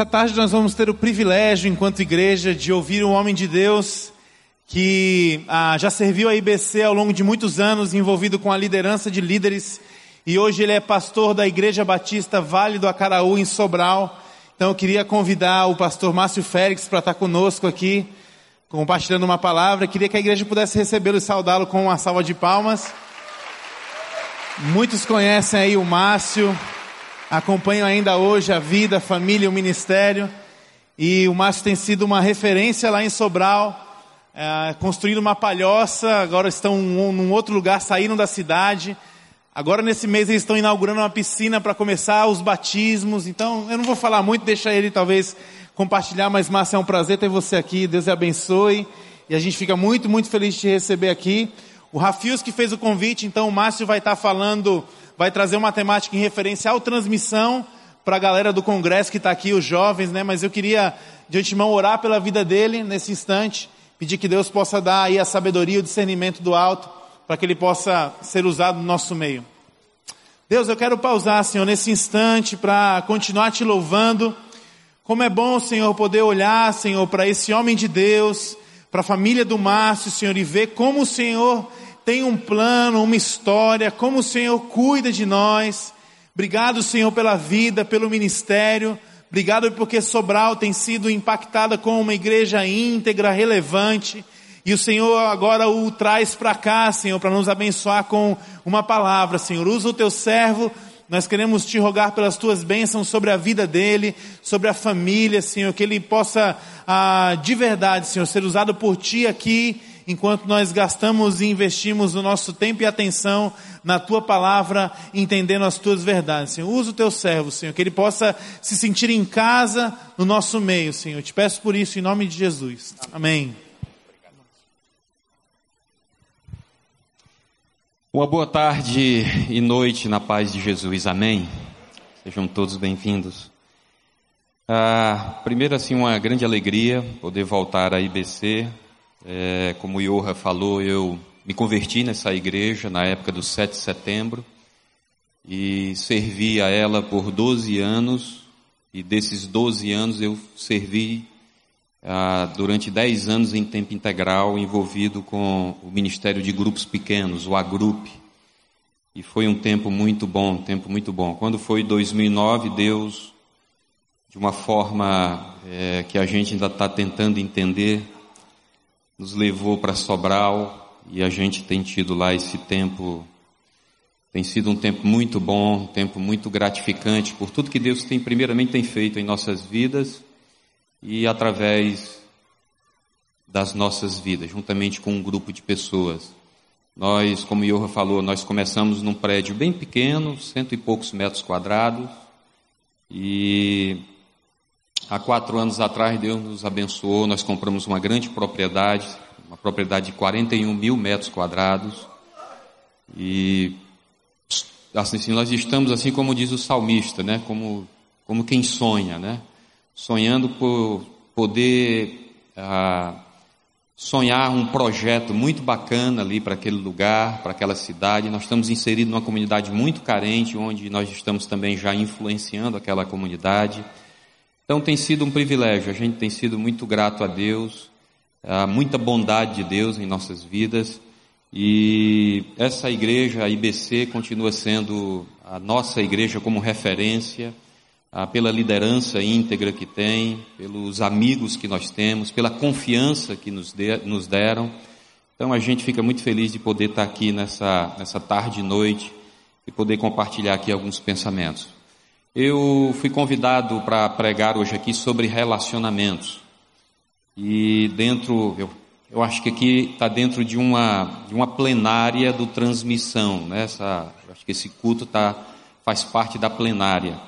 Essa tarde nós vamos ter o privilégio, enquanto igreja, de ouvir um homem de Deus que ah, já serviu a IBC ao longo de muitos anos, envolvido com a liderança de líderes, e hoje ele é pastor da Igreja Batista Vale do Acaraú, em Sobral. Então eu queria convidar o pastor Márcio Félix para estar conosco aqui, compartilhando uma palavra. Queria que a igreja pudesse recebê-lo e saudá-lo com uma salva de palmas. Muitos conhecem aí o Márcio, acompanham ainda hoje a vida, a família, o ministério. E o Márcio tem sido uma referência lá em Sobral, é, construindo uma palhoça, agora estão num outro lugar, saíram da cidade. Agora nesse mês eles estão inaugurando uma piscina para começar os batismos. Então eu não vou falar muito, deixa ele talvez compartilhar, mas Márcio, é um prazer ter você aqui. Deus te abençoe. E a gente fica muito, muito feliz de te receber aqui. O Rafios que fez o convite, então o Márcio vai estar falando, vai trazer uma temática em referência ao transmissão para a galera do congresso que está aqui, os jovens, né? Mas eu queria de antemão orar pela vida dele nesse instante, pedir que Deus possa dar aí a sabedoria, o discernimento do alto, para que ele possa ser usado no nosso meio. Deus, eu quero pausar, Senhor, nesse instante para continuar te louvando. Como é bom, Senhor, poder olhar, Senhor, para esse homem de Deus, para a família do Márcio, Senhor, e ver como o Senhor tem um plano, uma história, como o Senhor cuida de nós. Obrigado, Senhor, pela vida, pelo ministério. Obrigado porque Sobral tem sido impactada com uma igreja íntegra, relevante. E o Senhor agora o traz para cá, Senhor, para nos abençoar com uma palavra, Senhor. Usa o teu servo. Nós queremos te rogar pelas tuas bênçãos sobre a vida dele, sobre a família, Senhor, que ele possa, ah, de verdade, Senhor, ser usado por ti aqui enquanto nós gastamos e investimos o nosso tempo e atenção na tua palavra, entendendo as tuas verdades. Senhor, usa o teu servo, Senhor, que ele possa se sentir em casa no nosso meio, Senhor. Eu te peço por isso em nome de Jesus. Amém. Uma boa tarde e noite na paz de Jesus. Amém. Sejam todos bem-vindos. Ah, primeiro, assim, uma grande alegria poder voltar à IBC, é, como o Iorra falou, eu me converti nessa igreja na época do 7 de setembro e servi a ela por 12 anos. E desses 12 anos eu servi ah, durante 10 anos em tempo integral, envolvido com o Ministério de Grupos Pequenos, o AGRUP. E foi um tempo muito bom, um tempo muito bom. Quando foi 2009, Deus, de uma forma é, que a gente ainda está tentando entender, nos levou para Sobral e a gente tem tido lá esse tempo. Tem sido um tempo muito bom, um tempo muito gratificante por tudo que Deus tem, primeiramente, tem feito em nossas vidas e através das nossas vidas, juntamente com um grupo de pessoas. Nós, como Iorra falou, nós começamos num prédio bem pequeno, cento e poucos metros quadrados, e Há quatro anos atrás, Deus nos abençoou, nós compramos uma grande propriedade, uma propriedade de 41 mil metros quadrados. E assim, nós estamos assim como diz o salmista, né? Como, como quem sonha, né? Sonhando por poder ah, sonhar um projeto muito bacana ali para aquele lugar, para aquela cidade. Nós estamos inseridos numa comunidade muito carente, onde nós estamos também já influenciando aquela comunidade. Então tem sido um privilégio, a gente tem sido muito grato a Deus, a muita bondade de Deus em nossas vidas. E essa igreja, a IBC, continua sendo a nossa igreja como referência, pela liderança íntegra que tem, pelos amigos que nós temos, pela confiança que nos, de, nos deram. Então a gente fica muito feliz de poder estar aqui nessa, nessa tarde e noite e poder compartilhar aqui alguns pensamentos. Eu fui convidado para pregar hoje aqui sobre relacionamentos. E dentro, eu, eu acho que aqui está dentro de uma, de uma plenária do transmissão, né? Essa, acho que esse culto tá, faz parte da plenária.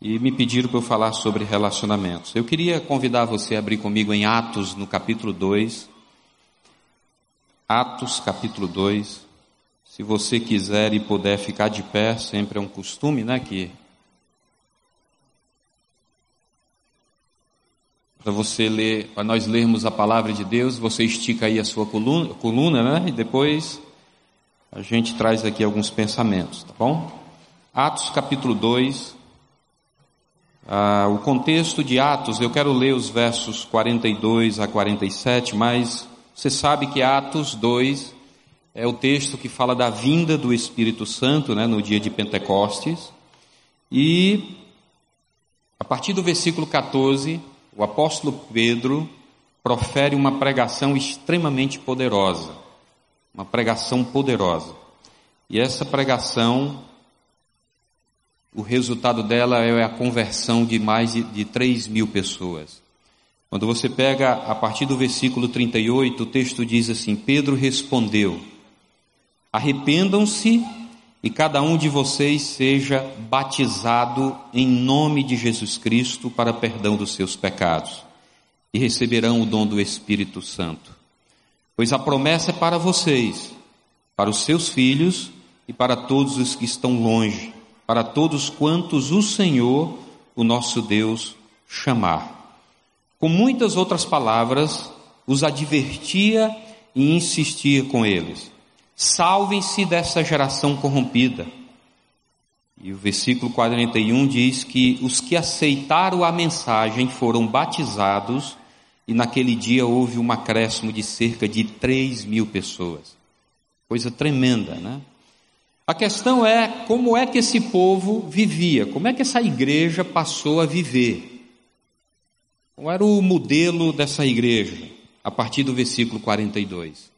E me pediram para eu falar sobre relacionamentos. Eu queria convidar você a abrir comigo em Atos, no capítulo 2. Atos, capítulo 2. Se você quiser e puder ficar de pé, sempre é um costume, né? Que para você ler, para nós lermos a palavra de Deus, você estica aí a sua coluna, coluna, né? E depois a gente traz aqui alguns pensamentos, tá bom? Atos capítulo 2, Ah, o contexto de Atos, eu quero ler os versos 42 a 47, mas você sabe que Atos 2 é o texto que fala da vinda do Espírito Santo, né, no dia de Pentecostes. E a partir do versículo 14, o apóstolo Pedro profere uma pregação extremamente poderosa. Uma pregação poderosa. E essa pregação o resultado dela é a conversão de mais de, de 3 mil pessoas. Quando você pega a partir do versículo 38, o texto diz assim: Pedro respondeu: Arrependam-se e cada um de vocês seja batizado em nome de Jesus Cristo para perdão dos seus pecados, e receberão o dom do Espírito Santo. Pois a promessa é para vocês, para os seus filhos e para todos os que estão longe para todos quantos o Senhor, o nosso Deus, chamar. Com muitas outras palavras, os advertia e insistia com eles: salvem-se dessa geração corrompida. E o versículo 41 diz que os que aceitaram a mensagem foram batizados, e naquele dia houve um acréscimo de cerca de 3 mil pessoas. Coisa tremenda, né? A questão é como é que esse povo vivia, como é que essa igreja passou a viver. Qual era o modelo dessa igreja? A partir do versículo 42.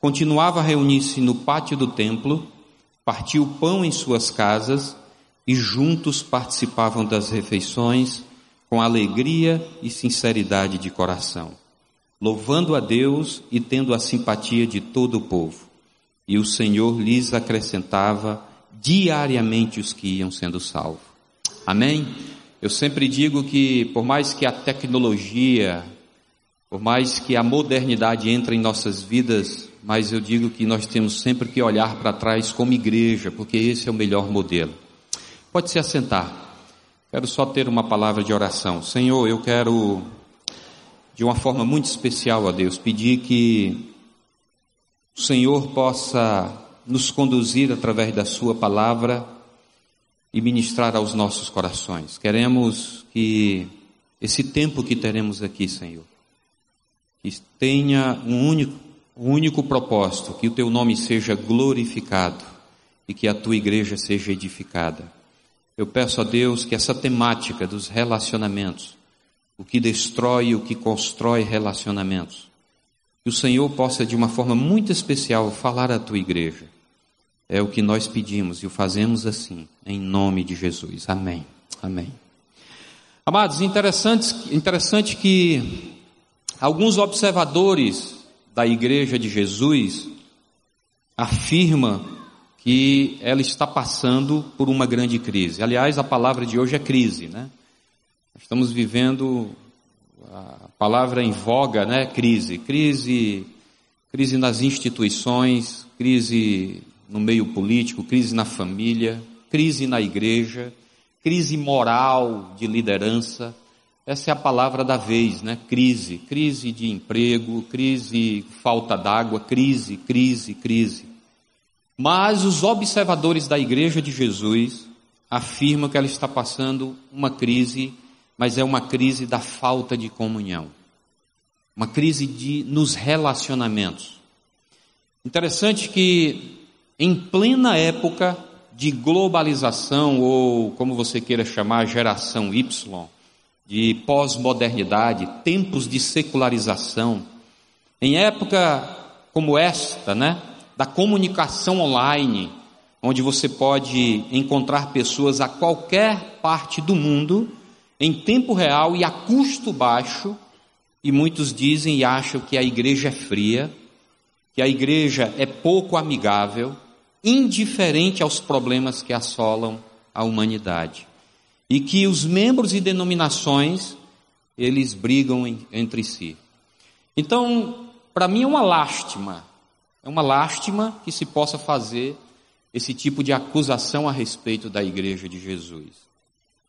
continuava a reunir-se no pátio do templo, partia o pão em suas casas e juntos participavam das refeições com alegria e sinceridade de coração, louvando a Deus e tendo a simpatia de todo o povo e o Senhor lhes acrescentava diariamente os que iam sendo salvos. Amém? Eu sempre digo que, por mais que a tecnologia, por mais que a modernidade entre em nossas vidas, mas eu digo que nós temos sempre que olhar para trás como igreja, porque esse é o melhor modelo. Pode se assentar. Quero só ter uma palavra de oração. Senhor, eu quero, de uma forma muito especial a Deus, pedir que o Senhor possa nos conduzir através da Sua palavra e ministrar aos nossos corações. Queremos que esse tempo que teremos aqui, Senhor, que tenha um único, um único propósito, que o Teu nome seja glorificado e que a Tua igreja seja edificada. Eu peço a Deus que essa temática dos relacionamentos, o que destrói e o que constrói relacionamentos, que o Senhor possa, de uma forma muito especial, falar à tua igreja. É o que nós pedimos e o fazemos assim, em nome de Jesus. Amém. Amém. Amados, interessante, interessante que alguns observadores da igreja de Jesus afirmam que ela está passando por uma grande crise. Aliás, a palavra de hoje é crise, né? Estamos vivendo a palavra em voga, né? Crise, crise, crise nas instituições, crise no meio político, crise na família, crise na igreja, crise moral de liderança. Essa é a palavra da vez, né? Crise, crise de emprego, crise falta d'água, crise, crise, crise. Mas os observadores da igreja de Jesus afirmam que ela está passando uma crise mas é uma crise da falta de comunhão. Uma crise de nos relacionamentos. Interessante que em plena época de globalização ou como você queira chamar, geração Y, de pós-modernidade, tempos de secularização, em época como esta, né, da comunicação online, onde você pode encontrar pessoas a qualquer parte do mundo, em tempo real e a custo baixo, e muitos dizem e acham que a igreja é fria, que a igreja é pouco amigável, indiferente aos problemas que assolam a humanidade. E que os membros e denominações eles brigam em, entre si. Então, para mim é uma lástima, é uma lástima que se possa fazer esse tipo de acusação a respeito da igreja de Jesus.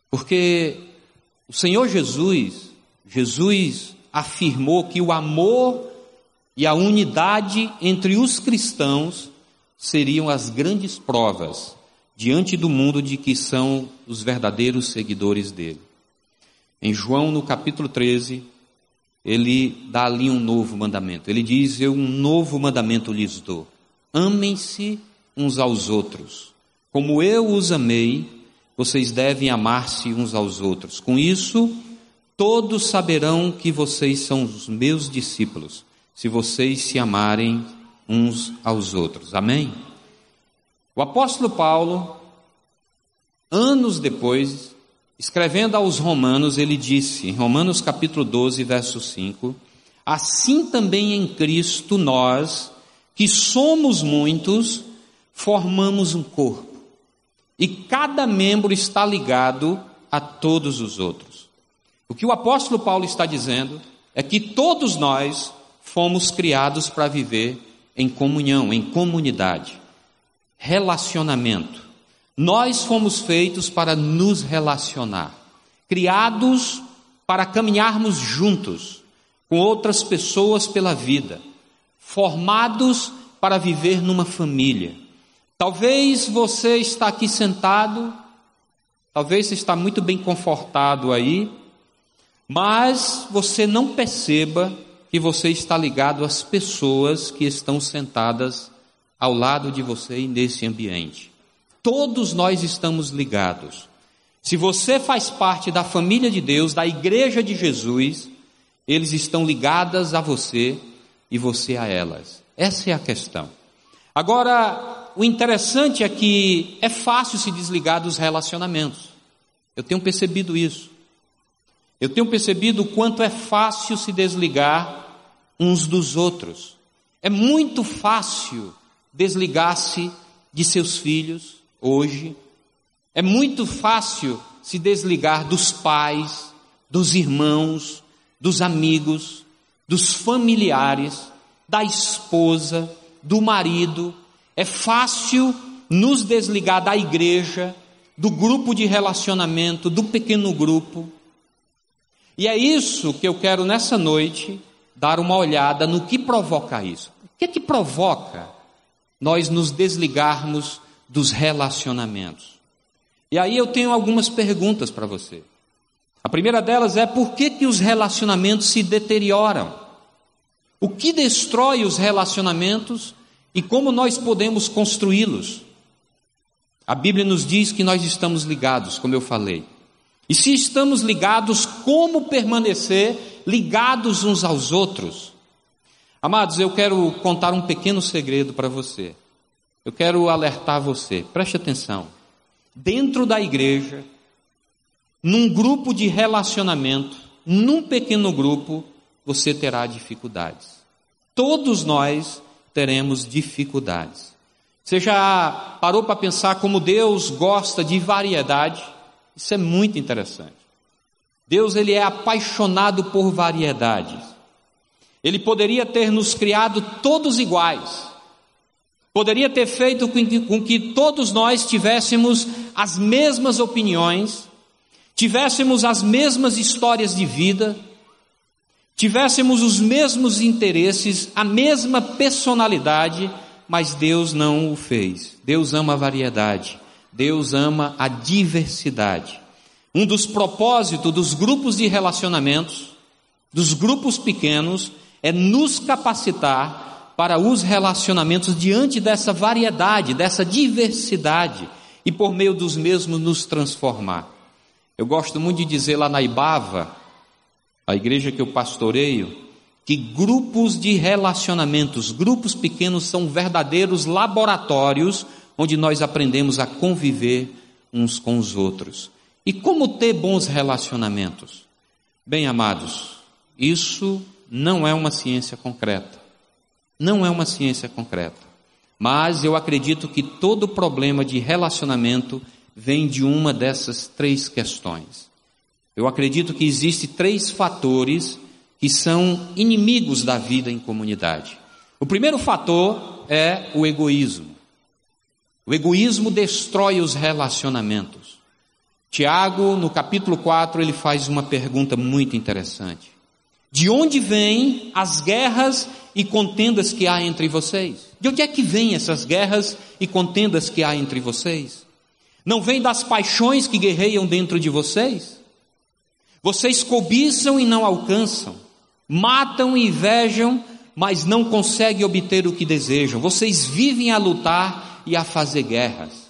Porque o Senhor Jesus, Jesus afirmou que o amor e a unidade entre os cristãos seriam as grandes provas diante do mundo de que são os verdadeiros seguidores dele. Em João, no capítulo 13, ele dá ali um novo mandamento. Ele diz: Eu um novo mandamento lhes dou. Amem-se uns aos outros. Como eu os amei, vocês devem amar-se uns aos outros. Com isso, todos saberão que vocês são os meus discípulos, se vocês se amarem uns aos outros. Amém? O apóstolo Paulo, anos depois, escrevendo aos Romanos, ele disse, em Romanos capítulo 12, verso 5: Assim também em Cristo nós, que somos muitos, formamos um corpo, e cada membro está ligado a todos os outros. O que o apóstolo Paulo está dizendo é que todos nós fomos criados para viver em comunhão, em comunidade, relacionamento. Nós fomos feitos para nos relacionar, criados para caminharmos juntos com outras pessoas pela vida, formados para viver numa família. Talvez você está aqui sentado, talvez você está muito bem confortado aí, mas você não perceba que você está ligado às pessoas que estão sentadas ao lado de você nesse ambiente. Todos nós estamos ligados. Se você faz parte da família de Deus, da igreja de Jesus, eles estão ligadas a você e você a elas. Essa é a questão. Agora, o interessante é que é fácil se desligar dos relacionamentos. Eu tenho percebido isso. Eu tenho percebido o quanto é fácil se desligar uns dos outros. É muito fácil desligar-se de seus filhos, hoje. É muito fácil se desligar dos pais, dos irmãos, dos amigos, dos familiares, da esposa, do marido. É fácil nos desligar da igreja, do grupo de relacionamento, do pequeno grupo. E é isso que eu quero nessa noite dar uma olhada no que provoca isso. O que é que provoca nós nos desligarmos dos relacionamentos. E aí eu tenho algumas perguntas para você. A primeira delas é por que, que os relacionamentos se deterioram? O que destrói os relacionamentos e como nós podemos construí-los? A Bíblia nos diz que nós estamos ligados, como eu falei. E se estamos ligados, como permanecer ligados uns aos outros? Amados, eu quero contar um pequeno segredo para você. Eu quero alertar você, preste atenção. Dentro da igreja, num grupo de relacionamento, num pequeno grupo, você terá dificuldades. Todos nós teremos dificuldades. Você já parou para pensar como Deus gosta de variedade? Isso é muito interessante. Deus ele é apaixonado por variedades. Ele poderia ter nos criado todos iguais. Poderia ter feito com que todos nós tivéssemos as mesmas opiniões, tivéssemos as mesmas histórias de vida, tivéssemos os mesmos interesses, a mesma personalidade, mas Deus não o fez. Deus ama a variedade, Deus ama a diversidade. Um dos propósitos dos grupos de relacionamentos, dos grupos pequenos, é nos capacitar para os relacionamentos diante dessa variedade, dessa diversidade e por meio dos mesmos nos transformar. Eu gosto muito de dizer lá na Ibava, a igreja que eu pastoreio, que grupos de relacionamentos, grupos pequenos são verdadeiros laboratórios onde nós aprendemos a conviver uns com os outros. E como ter bons relacionamentos? Bem, amados, isso não é uma ciência concreta. Não é uma ciência concreta. Mas eu acredito que todo problema de relacionamento vem de uma dessas três questões. Eu acredito que existem três fatores que são inimigos da vida em comunidade. O primeiro fator é o egoísmo. O egoísmo destrói os relacionamentos. Tiago, no capítulo 4, ele faz uma pergunta muito interessante. De onde vêm as guerras e contendas que há entre vocês? De onde é que vêm essas guerras e contendas que há entre vocês? Não vem das paixões que guerreiam dentro de vocês? Vocês cobiçam e não alcançam, matam e invejam, mas não conseguem obter o que desejam. Vocês vivem a lutar e a fazer guerras.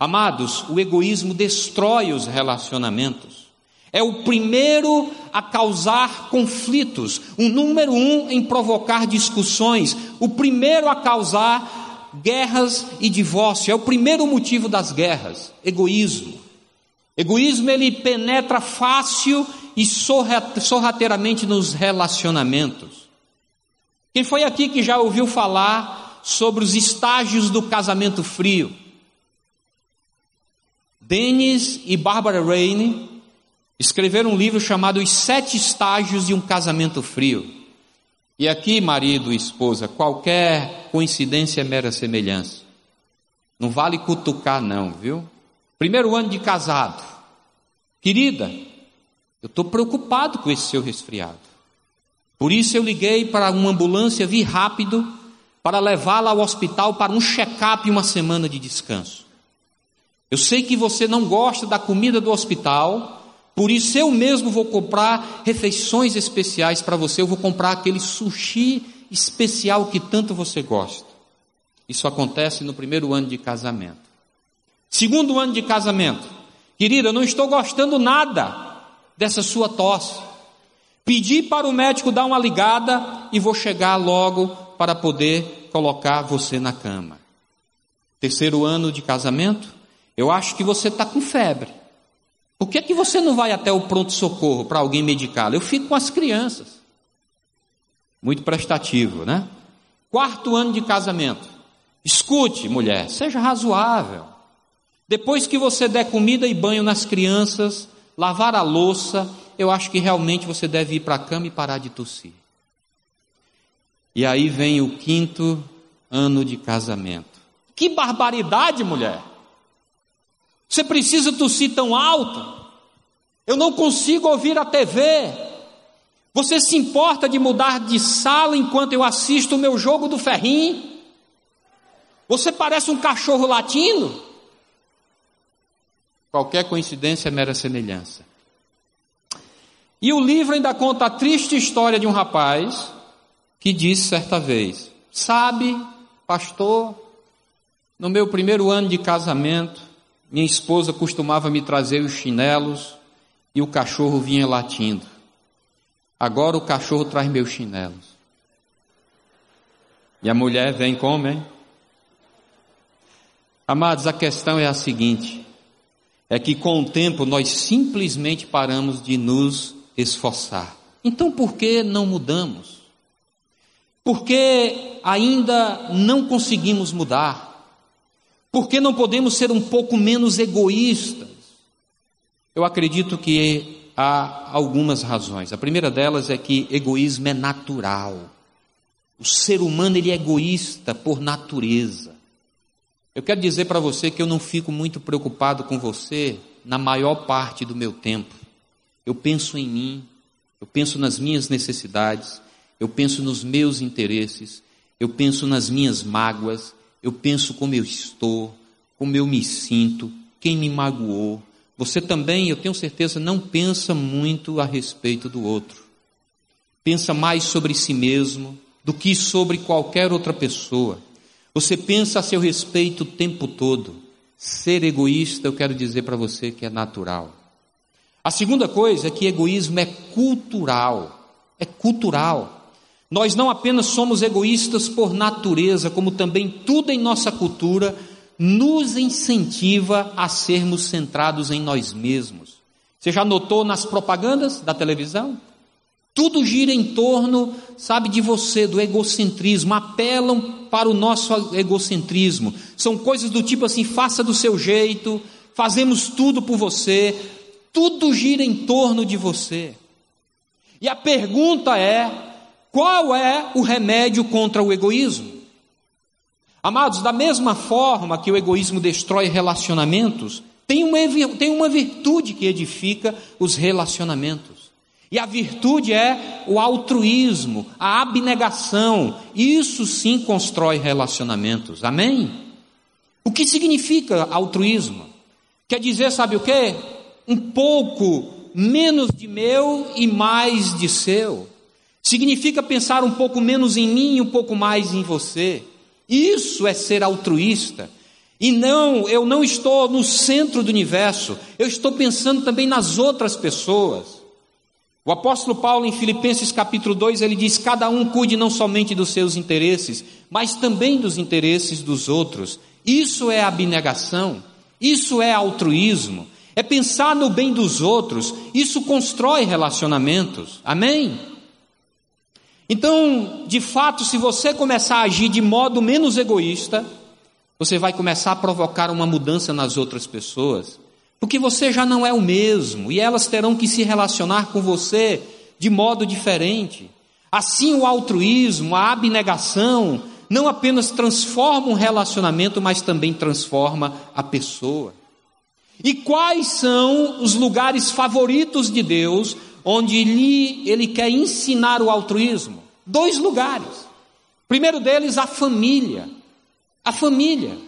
Amados, o egoísmo destrói os relacionamentos. É o primeiro a causar conflitos, o número um em provocar discussões, o primeiro a causar guerras e divórcio. É o primeiro motivo das guerras: egoísmo. Egoísmo ele penetra fácil e sorrateiramente nos relacionamentos. Quem foi aqui que já ouviu falar sobre os estágios do casamento frio? Dennis e Barbara Rainey escreveram um livro chamado Os Sete Estágios de um Casamento Frio. E aqui, marido e esposa, qualquer coincidência é mera semelhança. Não vale cutucar, não, viu? Primeiro ano de casado. Querida, eu estou preocupado com esse seu resfriado. Por isso eu liguei para uma ambulância, vi rápido, para levá-la ao hospital para um check-up e uma semana de descanso. Eu sei que você não gosta da comida do hospital, por isso eu mesmo vou comprar refeições especiais para você, eu vou comprar aquele sushi especial que tanto você gosta. Isso acontece no primeiro ano de casamento. Segundo ano de casamento, querida, eu não estou gostando nada dessa sua tosse. Pedi para o médico dar uma ligada e vou chegar logo para poder colocar você na cama. Terceiro ano de casamento, eu acho que você está com febre. Por que, que você não vai até o pronto-socorro para alguém medicá-lo? Eu fico com as crianças. Muito prestativo, né? Quarto ano de casamento. Escute, mulher, seja razoável. Depois que você der comida e banho nas crianças, lavar a louça, eu acho que realmente você deve ir para a cama e parar de tossir. E aí vem o quinto ano de casamento. Que barbaridade, mulher! Você precisa tossir tão alto? Eu não consigo ouvir a TV. Você se importa de mudar de sala enquanto eu assisto o meu jogo do ferrinho? Você parece um cachorro latindo? Qualquer coincidência é mera semelhança. E o livro ainda conta a triste história de um rapaz que disse certa vez: Sabe, pastor, no meu primeiro ano de casamento, minha esposa costumava me trazer os chinelos e o cachorro vinha latindo. Agora o cachorro traz meus chinelos. E a mulher vem como, hein? Amados, a questão é a seguinte: é que com o tempo nós simplesmente paramos de nos esforçar. Então por que não mudamos? Por que ainda não conseguimos mudar? Por que não podemos ser um pouco menos egoístas? Eu acredito que há algumas razões. A primeira delas é que egoísmo é natural. O ser humano ele é egoísta por natureza. Eu quero dizer para você que eu não fico muito preocupado com você na maior parte do meu tempo. Eu penso em mim, eu penso nas minhas necessidades, eu penso nos meus interesses, eu penso nas minhas mágoas, eu penso como eu estou, como eu me sinto, quem me magoou. Você também, eu tenho certeza, não pensa muito a respeito do outro. Pensa mais sobre si mesmo do que sobre qualquer outra pessoa. Você pensa a seu respeito o tempo todo. Ser egoísta, eu quero dizer para você que é natural. A segunda coisa é que egoísmo é cultural. É cultural. Nós não apenas somos egoístas por natureza, como também tudo em nossa cultura nos incentiva a sermos centrados em nós mesmos. Você já notou nas propagandas da televisão? Tudo gira em torno, sabe, de você, do egocentrismo, apelam para o nosso egocentrismo. São coisas do tipo assim: faça do seu jeito, fazemos tudo por você, tudo gira em torno de você. E a pergunta é: qual é o remédio contra o egoísmo? Amados, da mesma forma que o egoísmo destrói relacionamentos, tem uma, tem uma virtude que edifica os relacionamentos. E a virtude é o altruísmo, a abnegação. Isso sim constrói relacionamentos. Amém? O que significa altruísmo? Quer dizer, sabe o que? Um pouco menos de meu e mais de seu. Significa pensar um pouco menos em mim e um pouco mais em você. Isso é ser altruísta. E não, eu não estou no centro do universo, eu estou pensando também nas outras pessoas. O apóstolo Paulo, em Filipenses capítulo 2, ele diz: Cada um cuide não somente dos seus interesses, mas também dos interesses dos outros. Isso é abnegação, isso é altruísmo, é pensar no bem dos outros, isso constrói relacionamentos. Amém? Então, de fato, se você começar a agir de modo menos egoísta, você vai começar a provocar uma mudança nas outras pessoas, porque você já não é o mesmo e elas terão que se relacionar com você de modo diferente. Assim, o altruísmo, a abnegação, não apenas transforma um relacionamento, mas também transforma a pessoa. E quais são os lugares favoritos de Deus onde ele, ele quer ensinar o altruísmo? Dois lugares. Primeiro deles, a família. A família.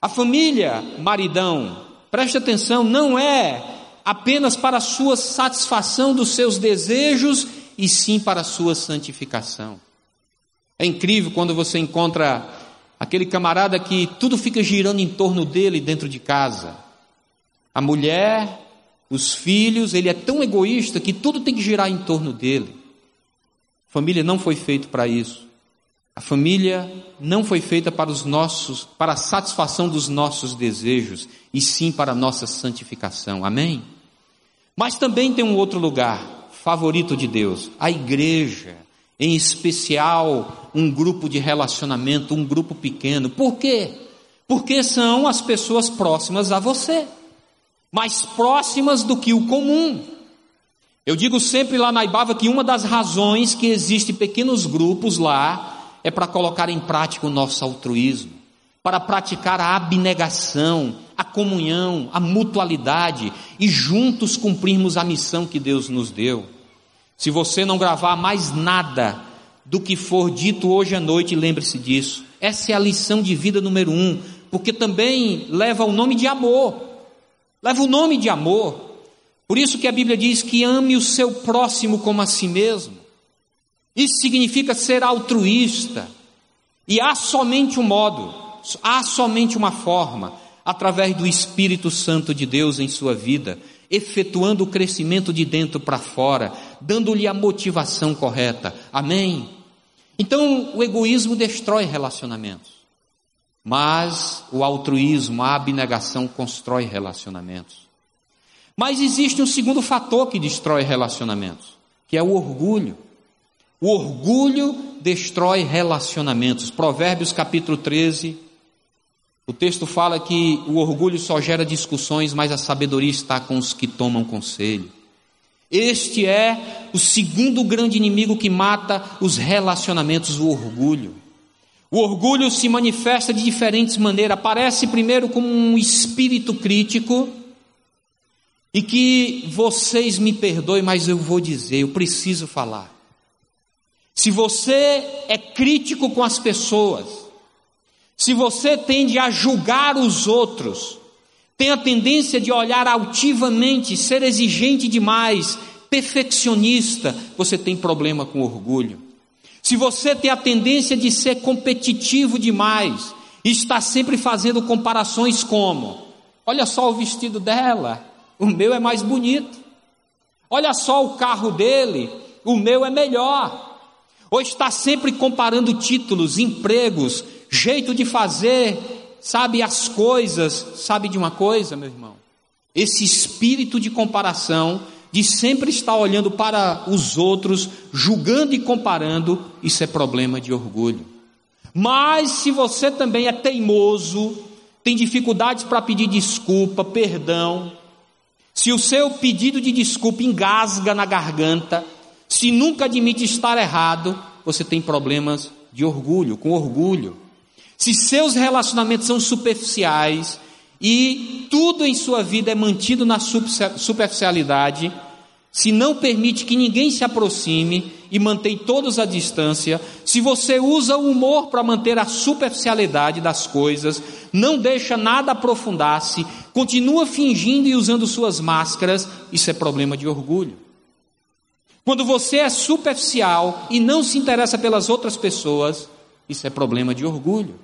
A família, maridão, preste atenção, não é apenas para a sua satisfação dos seus desejos, e sim para a sua santificação. É incrível quando você encontra aquele camarada que tudo fica girando em torno dele dentro de casa. A mulher, os filhos, ele é tão egoísta que tudo tem que girar em torno dele. A família não foi feita para isso. A família não foi feita para os nossos, para a satisfação dos nossos desejos, e sim para a nossa santificação. Amém? Mas também tem um outro lugar favorito de Deus, a igreja, em especial um grupo de relacionamento, um grupo pequeno. Por quê? Porque são as pessoas próximas a você mais próximas do que o comum. Eu digo sempre lá na Ibava que uma das razões que existem pequenos grupos lá é para colocar em prática o nosso altruísmo, para praticar a abnegação, a comunhão, a mutualidade e juntos cumprirmos a missão que Deus nos deu. Se você não gravar mais nada do que for dito hoje à noite, lembre-se disso. Essa é a lição de vida número um, porque também leva o nome de amor. Leva o nome de amor. Por isso que a Bíblia diz que ame o seu próximo como a si mesmo. Isso significa ser altruísta. E há somente um modo, há somente uma forma, através do Espírito Santo de Deus em sua vida, efetuando o crescimento de dentro para fora, dando-lhe a motivação correta. Amém? Então, o egoísmo destrói relacionamentos. Mas o altruísmo, a abnegação constrói relacionamentos. Mas existe um segundo fator que destrói relacionamentos, que é o orgulho. O orgulho destrói relacionamentos. Provérbios capítulo 13, o texto fala que o orgulho só gera discussões, mas a sabedoria está com os que tomam conselho. Este é o segundo grande inimigo que mata os relacionamentos, o orgulho. O orgulho se manifesta de diferentes maneiras. Aparece primeiro como um espírito crítico, e que vocês me perdoem, mas eu vou dizer, eu preciso falar. Se você é crítico com as pessoas, se você tende a julgar os outros, tem a tendência de olhar altivamente, ser exigente demais, perfeccionista, você tem problema com orgulho. Se você tem a tendência de ser competitivo demais, está sempre fazendo comparações como: olha só o vestido dela, o meu é mais bonito. Olha só o carro dele, o meu é melhor. Ou está sempre comparando títulos, empregos, jeito de fazer, sabe as coisas, sabe de uma coisa, meu irmão? Esse espírito de comparação de sempre estar olhando para os outros, julgando e comparando, isso é problema de orgulho. Mas se você também é teimoso, tem dificuldades para pedir desculpa, perdão, se o seu pedido de desculpa engasga na garganta, se nunca admite estar errado, você tem problemas de orgulho, com orgulho. Se seus relacionamentos são superficiais e tudo em sua vida é mantido na superficialidade, se não permite que ninguém se aproxime e mantém todos à distância, se você usa o humor para manter a superficialidade das coisas, não deixa nada aprofundar-se, continua fingindo e usando suas máscaras, isso é problema de orgulho. Quando você é superficial e não se interessa pelas outras pessoas, isso é problema de orgulho.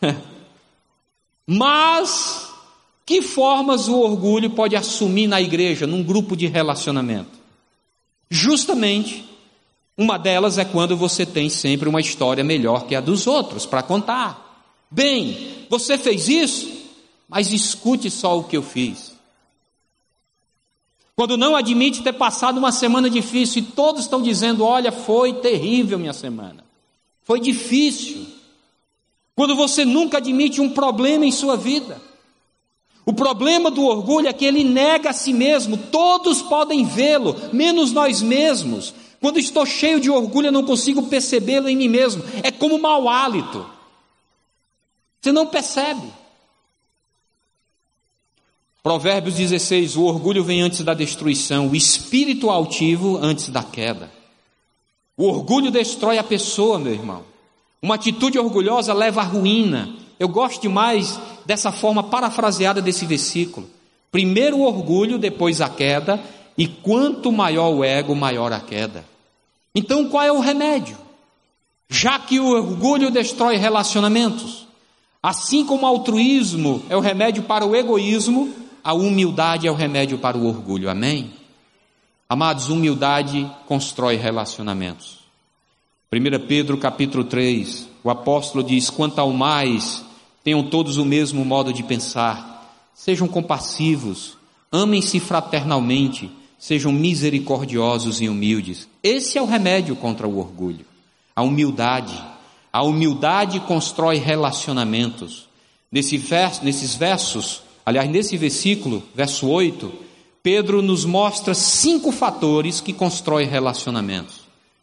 Mas que formas o orgulho pode assumir na igreja, num grupo de relacionamento? Justamente, uma delas é quando você tem sempre uma história melhor que a dos outros para contar. Bem, você fez isso, mas escute só o que eu fiz. Quando não admite ter passado uma semana difícil e todos estão dizendo: Olha, foi terrível minha semana, foi difícil. Quando você nunca admite um problema em sua vida. O problema do orgulho é que ele nega a si mesmo, todos podem vê-lo, menos nós mesmos. Quando estou cheio de orgulho, eu não consigo percebê-lo em mim mesmo. É como mau hálito. Você não percebe. Provérbios 16: O orgulho vem antes da destruição, o espírito altivo antes da queda. O orgulho destrói a pessoa, meu irmão. Uma atitude orgulhosa leva à ruína. Eu gosto demais dessa forma parafraseada desse versículo. Primeiro o orgulho, depois a queda, e quanto maior o ego, maior a queda. Então qual é o remédio? Já que o orgulho destrói relacionamentos, assim como o altruísmo é o remédio para o egoísmo, a humildade é o remédio para o orgulho. Amém? Amados, humildade constrói relacionamentos. 1 Pedro capítulo 3, o apóstolo diz: Quanto ao mais, tenham todos o mesmo modo de pensar, sejam compassivos, amem-se fraternalmente, sejam misericordiosos e humildes. Esse é o remédio contra o orgulho. A humildade. A humildade constrói relacionamentos. Nesse verso, nesses versos, aliás, nesse versículo, verso 8, Pedro nos mostra cinco fatores que constroem relacionamentos.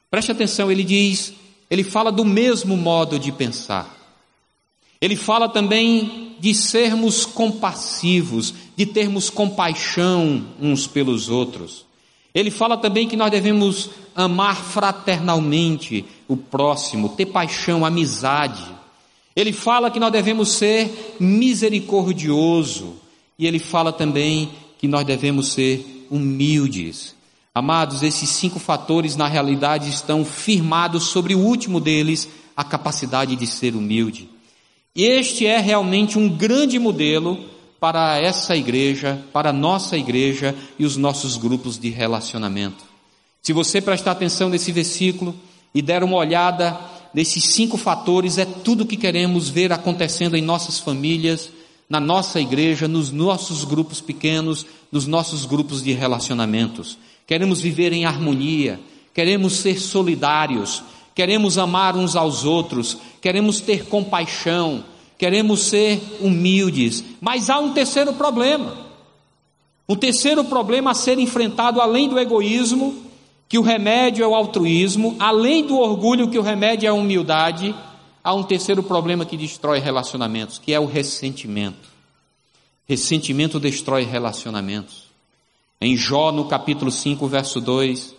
Preste atenção, ele diz, ele fala do mesmo modo de pensar. Ele fala também de sermos compassivos, de termos compaixão uns pelos outros. Ele fala também que nós devemos amar fraternalmente o próximo, ter paixão, amizade. Ele fala que nós devemos ser misericordioso. E ele fala também que nós devemos ser humildes. Amados, esses cinco fatores na realidade estão firmados sobre o último deles, a capacidade de ser humilde. Este é realmente um grande modelo para essa igreja, para nossa igreja e os nossos grupos de relacionamento. Se você prestar atenção nesse versículo e der uma olhada nesses cinco fatores, é tudo que queremos ver acontecendo em nossas famílias, na nossa igreja, nos nossos grupos pequenos, nos nossos grupos de relacionamentos queremos viver em harmonia, queremos ser solidários, queremos amar uns aos outros, queremos ter compaixão, queremos ser humildes. Mas há um terceiro problema. Um terceiro problema a ser enfrentado além do egoísmo, que o remédio é o altruísmo, além do orgulho, que o remédio é a humildade, há um terceiro problema que destrói relacionamentos, que é o ressentimento. Ressentimento destrói relacionamentos. Em Jó, no capítulo 5, verso 2,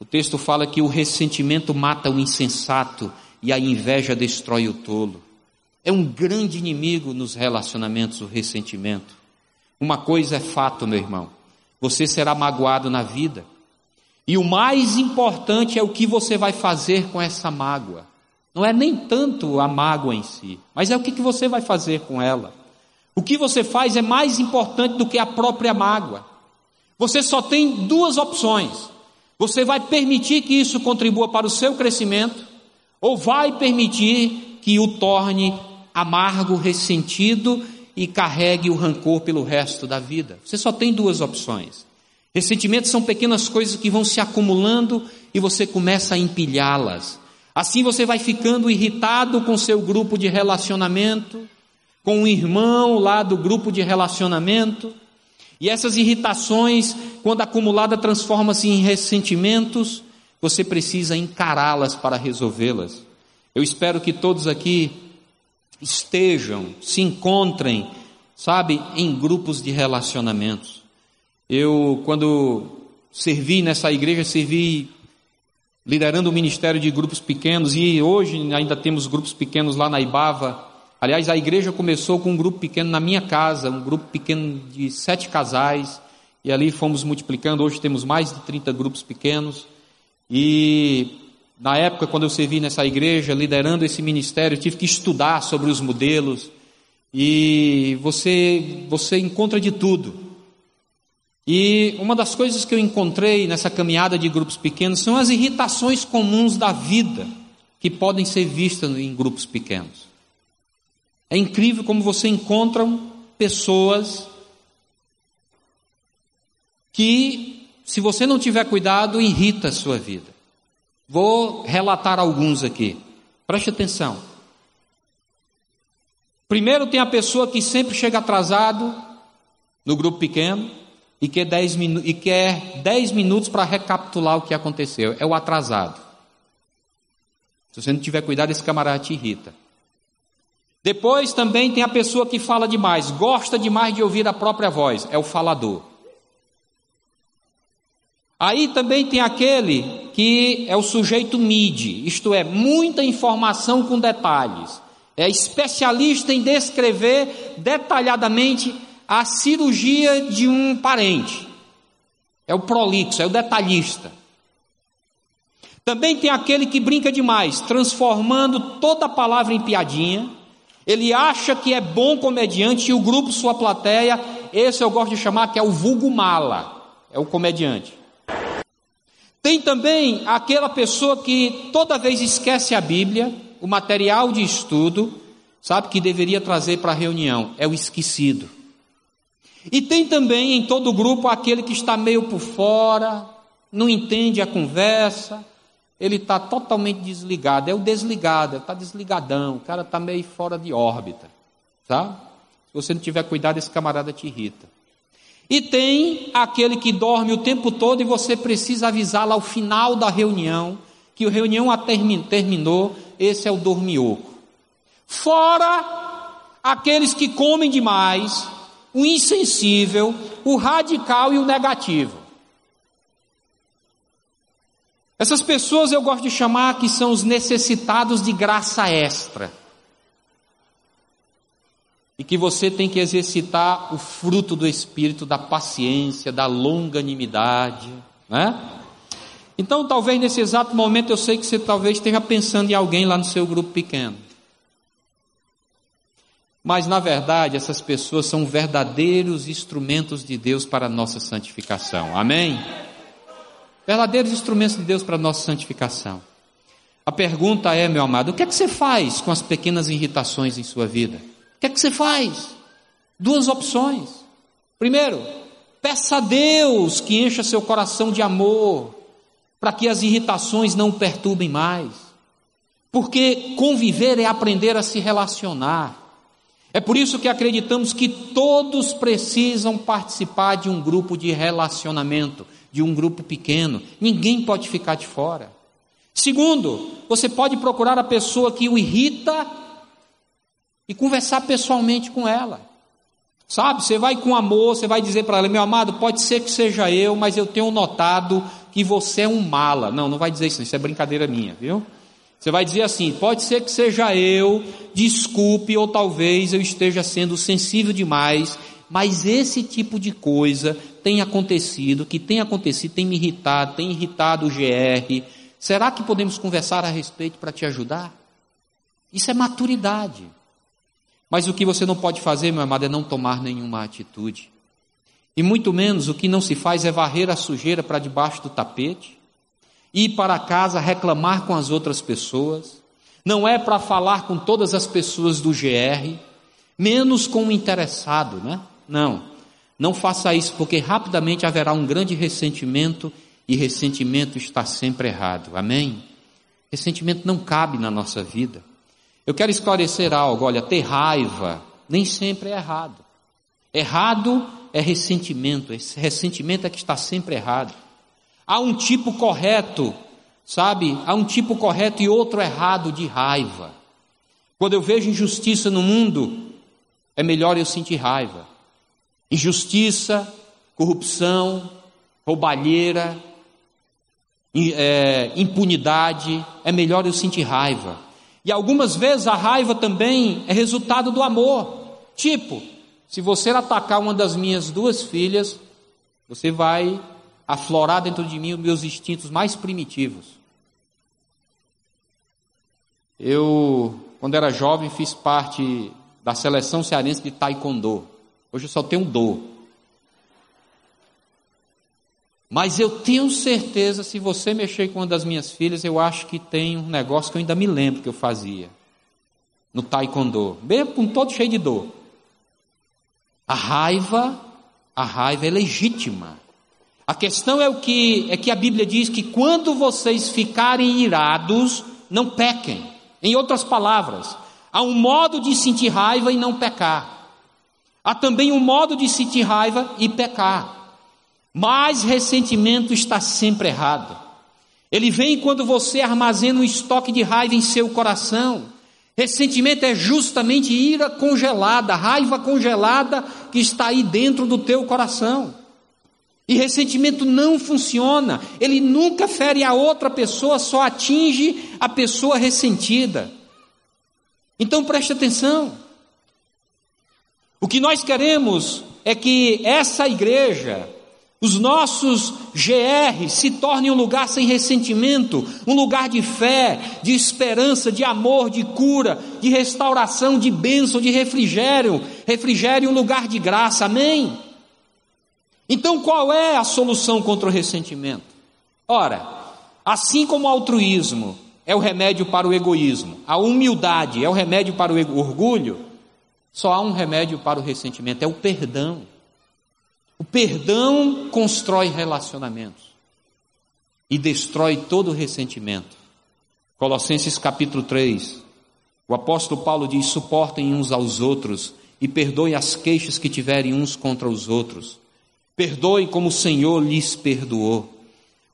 o texto fala que o ressentimento mata o insensato e a inveja destrói o tolo. É um grande inimigo nos relacionamentos o ressentimento. Uma coisa é fato, meu irmão: você será magoado na vida. E o mais importante é o que você vai fazer com essa mágoa. Não é nem tanto a mágoa em si, mas é o que você vai fazer com ela. O que você faz é mais importante do que a própria mágoa. Você só tem duas opções. Você vai permitir que isso contribua para o seu crescimento, ou vai permitir que o torne amargo, ressentido e carregue o rancor pelo resto da vida. Você só tem duas opções. Ressentimentos são pequenas coisas que vão se acumulando e você começa a empilhá-las. Assim você vai ficando irritado com seu grupo de relacionamento, com um irmão lá do grupo de relacionamento, e essas irritações, quando acumulada, transformam-se em ressentimentos, você precisa encará-las para resolvê-las. Eu espero que todos aqui estejam, se encontrem, sabe, em grupos de relacionamentos. Eu, quando servi nessa igreja, servi liderando o ministério de grupos pequenos e hoje ainda temos grupos pequenos lá na Ibava. Aliás, a igreja começou com um grupo pequeno na minha casa, um grupo pequeno de sete casais, e ali fomos multiplicando. Hoje temos mais de 30 grupos pequenos. E na época, quando eu servi nessa igreja, liderando esse ministério, tive que estudar sobre os modelos. E você, você encontra de tudo. E uma das coisas que eu encontrei nessa caminhada de grupos pequenos são as irritações comuns da vida que podem ser vistas em grupos pequenos. É incrível como você encontra pessoas que se você não tiver cuidado, irrita a sua vida. Vou relatar alguns aqui. Preste atenção. Primeiro tem a pessoa que sempre chega atrasado no grupo pequeno e quer 10, minu e quer 10 minutos para recapitular o que aconteceu. É o atrasado. Se você não tiver cuidado, esse camarada te irrita. Depois também tem a pessoa que fala demais, gosta demais de ouvir a própria voz. É o falador. Aí também tem aquele que é o sujeito MIDI, isto é, muita informação com detalhes. É especialista em descrever detalhadamente a cirurgia de um parente. É o prolixo, é o detalhista. Também tem aquele que brinca demais, transformando toda palavra em piadinha. Ele acha que é bom comediante e o grupo, sua plateia, esse eu gosto de chamar que é o vulgo mala, é o comediante. Tem também aquela pessoa que toda vez esquece a Bíblia, o material de estudo, sabe, que deveria trazer para a reunião, é o esquecido. E tem também em todo o grupo aquele que está meio por fora, não entende a conversa, ele está totalmente desligado, é o desligado, está desligadão, o cara está meio fora de órbita, tá? Se você não tiver cuidado, esse camarada te irrita. E tem aquele que dorme o tempo todo e você precisa avisá-lo ao final da reunião que a reunião terminou, esse é o dormioco. Fora aqueles que comem demais, o insensível, o radical e o negativo. Essas pessoas eu gosto de chamar que são os necessitados de graça extra e que você tem que exercitar o fruto do Espírito, da paciência, da longanimidade, né? Então, talvez nesse exato momento, eu sei que você talvez esteja pensando em alguém lá no seu grupo pequeno. Mas, na verdade, essas pessoas são verdadeiros instrumentos de Deus para a nossa santificação. Amém? Verdadeiros instrumentos de Deus para a nossa santificação. A pergunta é, meu amado, o que é que você faz com as pequenas irritações em sua vida? que é que você faz? Duas opções. Primeiro, peça a Deus que encha seu coração de amor, para que as irritações não o perturbem mais. Porque conviver é aprender a se relacionar. É por isso que acreditamos que todos precisam participar de um grupo de relacionamento, de um grupo pequeno. Ninguém pode ficar de fora. Segundo, você pode procurar a pessoa que o irrita e conversar pessoalmente com ela. Sabe, você vai com amor, você vai dizer para ela, meu amado, pode ser que seja eu, mas eu tenho notado que você é um mala. Não, não vai dizer isso, isso é brincadeira minha, viu? Você vai dizer assim: pode ser que seja eu, desculpe, ou talvez eu esteja sendo sensível demais, mas esse tipo de coisa tem acontecido, que tem acontecido, tem me irritado, tem irritado o GR. Será que podemos conversar a respeito para te ajudar? Isso é maturidade. Mas o que você não pode fazer, meu amado, é não tomar nenhuma atitude. E muito menos o que não se faz é varrer a sujeira para debaixo do tapete, ir para casa reclamar com as outras pessoas, não é para falar com todas as pessoas do GR, menos com o interessado, né? Não, não faça isso, porque rapidamente haverá um grande ressentimento e ressentimento está sempre errado, amém? Ressentimento não cabe na nossa vida. Eu quero esclarecer algo. Olha, ter raiva nem sempre é errado. Errado é ressentimento, esse ressentimento é que está sempre errado. Há um tipo correto, sabe? Há um tipo correto e outro errado de raiva. Quando eu vejo injustiça no mundo, é melhor eu sentir raiva. Injustiça, corrupção, roubalheira, é, impunidade, é melhor eu sentir raiva. E algumas vezes a raiva também é resultado do amor. Tipo, se você atacar uma das minhas duas filhas, você vai aflorar dentro de mim os meus instintos mais primitivos. Eu, quando era jovem, fiz parte da seleção cearense de taekwondo. Hoje eu só tenho do. Mas eu tenho certeza, se você mexer com uma das minhas filhas, eu acho que tem um negócio que eu ainda me lembro que eu fazia. No taekwondo. Mesmo com todo cheio de dor. A raiva, a raiva é legítima. A questão é o que é que a Bíblia diz que quando vocês ficarem irados, não pequem. Em outras palavras, há um modo de sentir raiva e não pecar. Há também um modo de sentir raiva e pecar. Mas ressentimento está sempre errado. Ele vem quando você armazena um estoque de raiva em seu coração. Ressentimento é justamente ira congelada, raiva congelada que está aí dentro do teu coração. E ressentimento não funciona, ele nunca fere a outra pessoa, só atinge a pessoa ressentida. Então preste atenção. O que nós queremos é que essa igreja, os nossos GR se tornem um lugar sem ressentimento, um lugar de fé, de esperança, de amor, de cura, de restauração, de bênção, de refrigério. Refrigério, um lugar de graça, amém? Então qual é a solução contra o ressentimento? Ora, assim como o altruísmo é o remédio para o egoísmo, a humildade é o remédio para o orgulho, só há um remédio para o ressentimento: é o perdão. O perdão constrói relacionamentos e destrói todo o ressentimento. Colossenses capítulo 3. O apóstolo Paulo diz: suportem uns aos outros e perdoem as queixas que tiverem uns contra os outros. Perdoem como o Senhor lhes perdoou.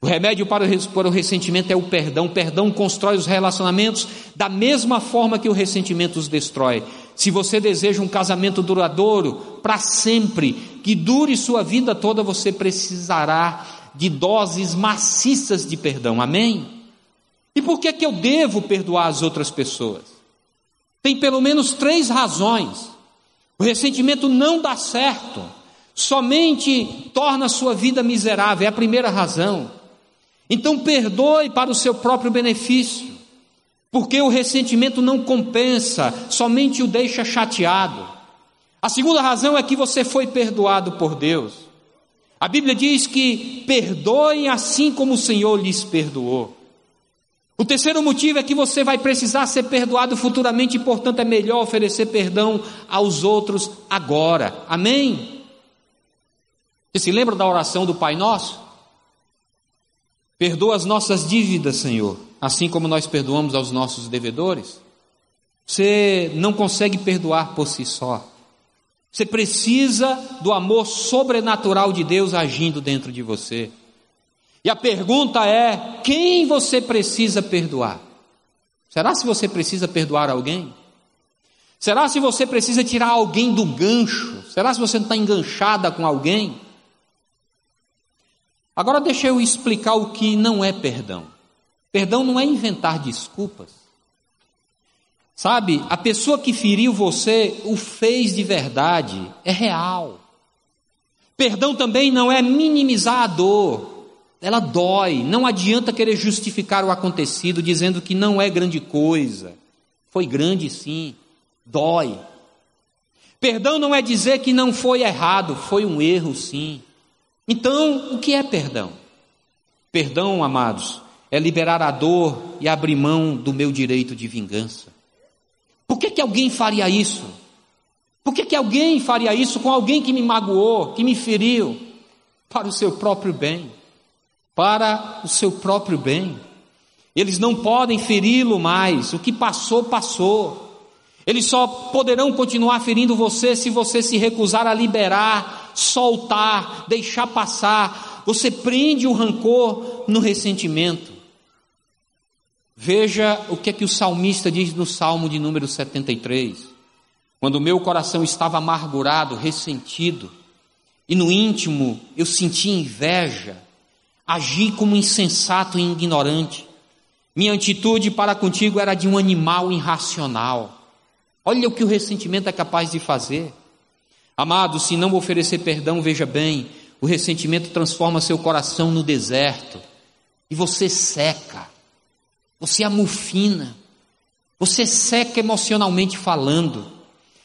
O remédio para o ressentimento é o perdão. O perdão constrói os relacionamentos da mesma forma que o ressentimento os destrói. Se você deseja um casamento duradouro, para sempre, que dure sua vida toda, você precisará de doses maciças de perdão. Amém? E por que, que eu devo perdoar as outras pessoas? Tem pelo menos três razões. O ressentimento não dá certo, somente torna sua vida miserável, é a primeira razão. Então perdoe para o seu próprio benefício, porque o ressentimento não compensa, somente o deixa chateado. A segunda razão é que você foi perdoado por Deus. A Bíblia diz que perdoem assim como o Senhor lhes perdoou. O terceiro motivo é que você vai precisar ser perdoado futuramente e, portanto, é melhor oferecer perdão aos outros agora. Amém? Você se lembra da oração do Pai Nosso? Perdoa as nossas dívidas, Senhor, assim como nós perdoamos aos nossos devedores. Você não consegue perdoar por si só. Você precisa do amor sobrenatural de Deus agindo dentro de você. E a pergunta é: quem você precisa perdoar? Será se você precisa perdoar alguém? Será se você precisa tirar alguém do gancho? Será se você não está enganchada com alguém? Agora deixa eu explicar o que não é perdão. Perdão não é inventar desculpas. Sabe, a pessoa que feriu você o fez de verdade, é real. Perdão também não é minimizar a dor, ela dói. Não adianta querer justificar o acontecido dizendo que não é grande coisa. Foi grande sim, dói. Perdão não é dizer que não foi errado, foi um erro sim. Então, o que é perdão? Perdão, amados, é liberar a dor e abrir mão do meu direito de vingança. Por que, que alguém faria isso? Por que, que alguém faria isso com alguém que me magoou, que me feriu? Para o seu próprio bem. Para o seu próprio bem. Eles não podem feri-lo mais. O que passou, passou. Eles só poderão continuar ferindo você se você se recusar a liberar, soltar, deixar passar. Você prende o rancor no ressentimento. Veja o que é que o salmista diz no Salmo de número 73. Quando o meu coração estava amargurado, ressentido, e no íntimo eu senti inveja, agi como insensato e ignorante. Minha atitude para contigo era de um animal irracional. Olha o que o ressentimento é capaz de fazer. Amado, se não oferecer perdão, veja bem, o ressentimento transforma seu coração no deserto e você seca, você amufina, você seca emocionalmente falando,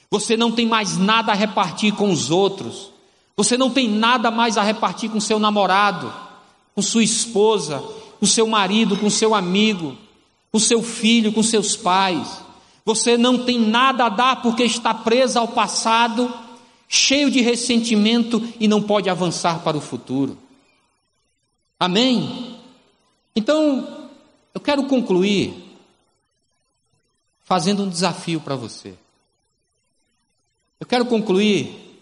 você não tem mais nada a repartir com os outros, você não tem nada mais a repartir com seu namorado, com sua esposa, com seu marido, com seu amigo, com seu filho, com seus pais. Você não tem nada a dar porque está presa ao passado, cheio de ressentimento e não pode avançar para o futuro. Amém? Então, eu quero concluir fazendo um desafio para você. Eu quero concluir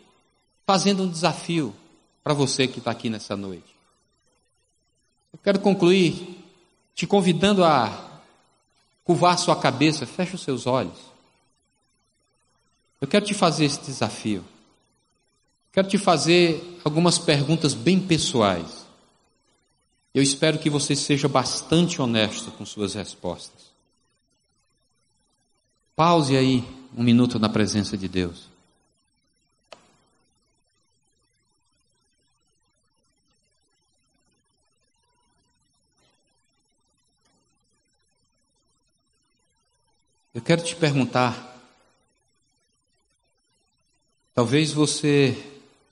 fazendo um desafio para você que está aqui nessa noite. Eu quero concluir te convidando a curvar sua cabeça, feche os seus olhos. Eu quero te fazer esse desafio. Quero te fazer algumas perguntas bem pessoais. Eu espero que você seja bastante honesto com suas respostas. Pause aí um minuto na presença de Deus. Eu quero te perguntar. Talvez você.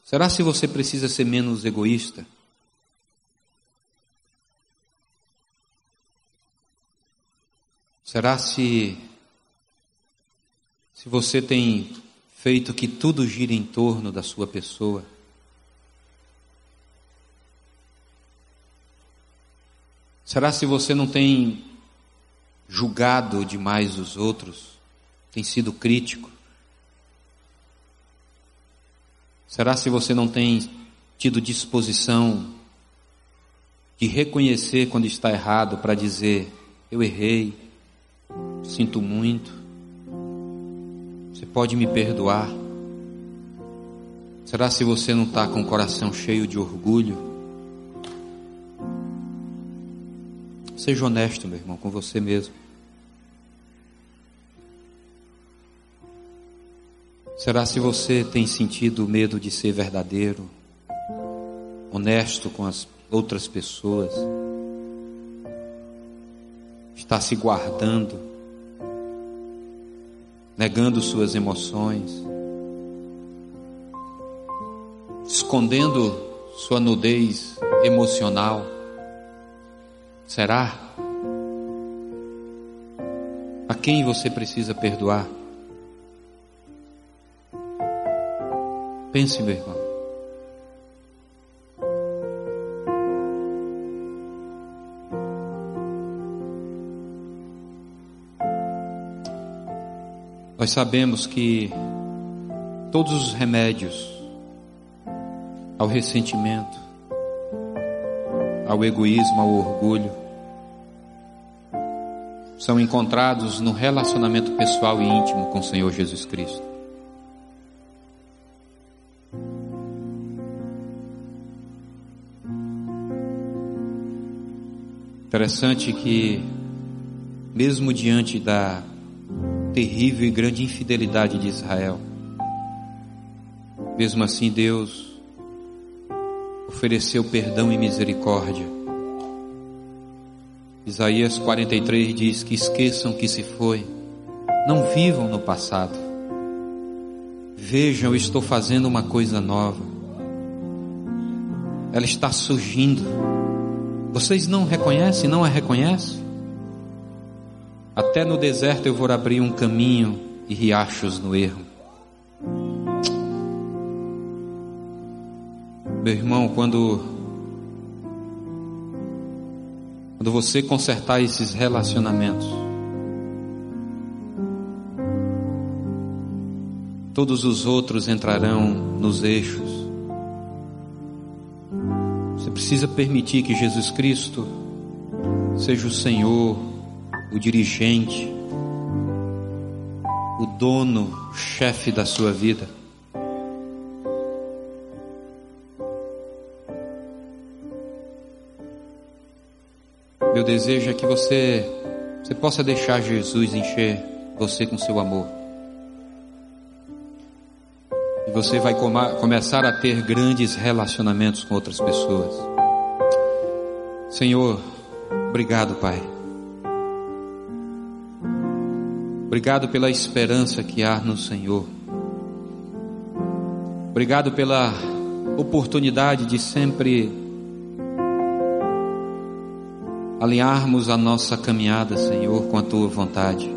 Será se você precisa ser menos egoísta? Será se. Se você tem feito que tudo gira em torno da sua pessoa? Será se você não tem julgado demais os outros, tem sido crítico? Será se você não tem tido disposição de reconhecer quando está errado para dizer: eu errei, sinto muito, você pode me perdoar? Será se você não está com o coração cheio de orgulho? Seja honesto, meu irmão, com você mesmo. Será se você tem sentido medo de ser verdadeiro, honesto com as outras pessoas? Está se guardando, negando suas emoções, escondendo sua nudez emocional? Será? A quem você precisa perdoar? Pense, meu irmão. Nós sabemos que todos os remédios ao ressentimento, ao egoísmo, ao orgulho, são encontrados no relacionamento pessoal e íntimo com o Senhor Jesus Cristo. Interessante que, mesmo diante da terrível e grande infidelidade de Israel, mesmo assim Deus ofereceu perdão e misericórdia. Isaías 43 diz que esqueçam que se foi, não vivam no passado. Vejam, eu estou fazendo uma coisa nova. Ela está surgindo. Vocês não reconhecem, não a reconhecem? Até no deserto eu vou abrir um caminho e riachos no erro. Meu irmão, quando quando você consertar esses relacionamentos, todos os outros entrarão nos eixos. Você precisa permitir que Jesus Cristo seja o Senhor, o dirigente, o dono, o chefe da sua vida. Meu desejo é que você, você possa deixar Jesus encher você com seu amor. E você vai começar a ter grandes relacionamentos com outras pessoas. Senhor, obrigado, Pai. Obrigado pela esperança que há no Senhor. Obrigado pela oportunidade de sempre alinharmos a nossa caminhada, Senhor, com a tua vontade.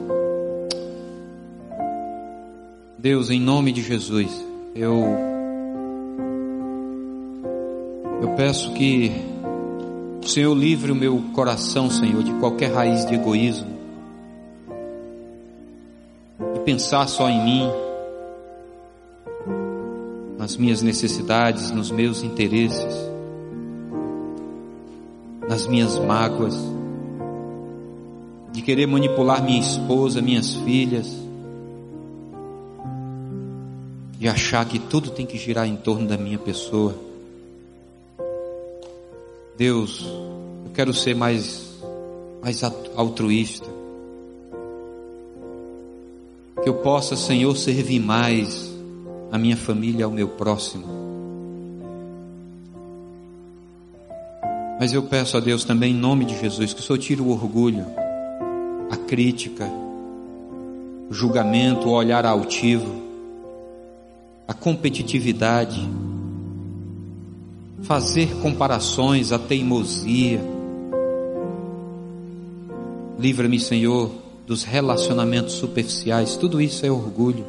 Deus, em nome de Jesus, eu eu peço que o Senhor livre o meu coração, Senhor, de qualquer raiz de egoísmo, pensar só em mim, nas minhas necessidades, nos meus interesses, nas minhas mágoas, de querer manipular minha esposa, minhas filhas, de achar que tudo tem que girar em torno da minha pessoa. Deus, eu quero ser mais, mais altruísta. Que eu possa, Senhor, servir mais a minha família, ao meu próximo. Mas eu peço a Deus também, em nome de Jesus, que o Senhor tire o orgulho, a crítica, o julgamento, o olhar altivo a competitividade, fazer comparações, a teimosia. Livra-me, Senhor, dos relacionamentos superficiais, tudo isso é orgulho.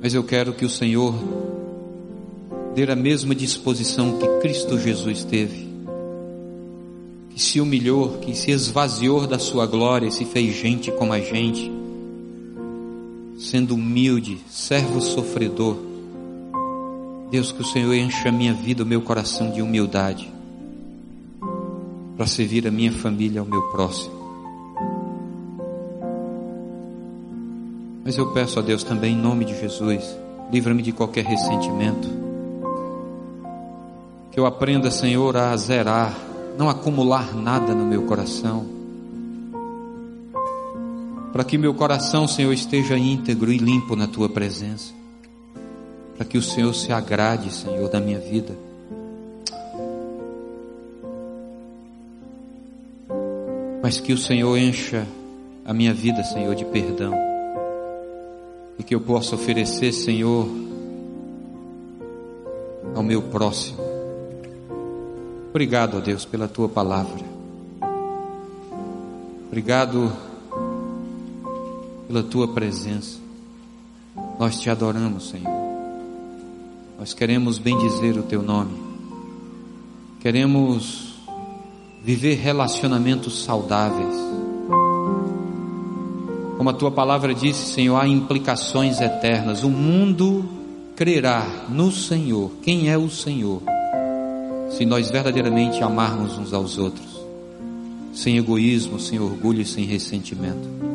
Mas eu quero que o Senhor dê a mesma disposição que Cristo Jesus teve, que se humilhou, que se esvaziou da sua glória se fez gente como a gente sendo humilde, servo sofredor. Deus, que o Senhor encha a minha vida, o meu coração de humildade, para servir a minha família, ao meu próximo. Mas eu peço a Deus também, em nome de Jesus, livra-me de qualquer ressentimento. Que eu aprenda, Senhor, a zerar, não acumular nada no meu coração para que meu coração, Senhor, esteja íntegro e limpo na tua presença, para que o Senhor se agrade, Senhor, da minha vida. Mas que o Senhor encha a minha vida, Senhor, de perdão, e que eu possa oferecer, Senhor, ao meu próximo. Obrigado, ó Deus, pela tua palavra. Obrigado pela tua presença. Nós te adoramos, Senhor. Nós queremos bendizer o teu nome. Queremos viver relacionamentos saudáveis. Como a tua palavra disse, Senhor, há implicações eternas. O mundo crerá no Senhor. Quem é o Senhor? Se nós verdadeiramente amarmos uns aos outros, sem egoísmo, sem orgulho e sem ressentimento.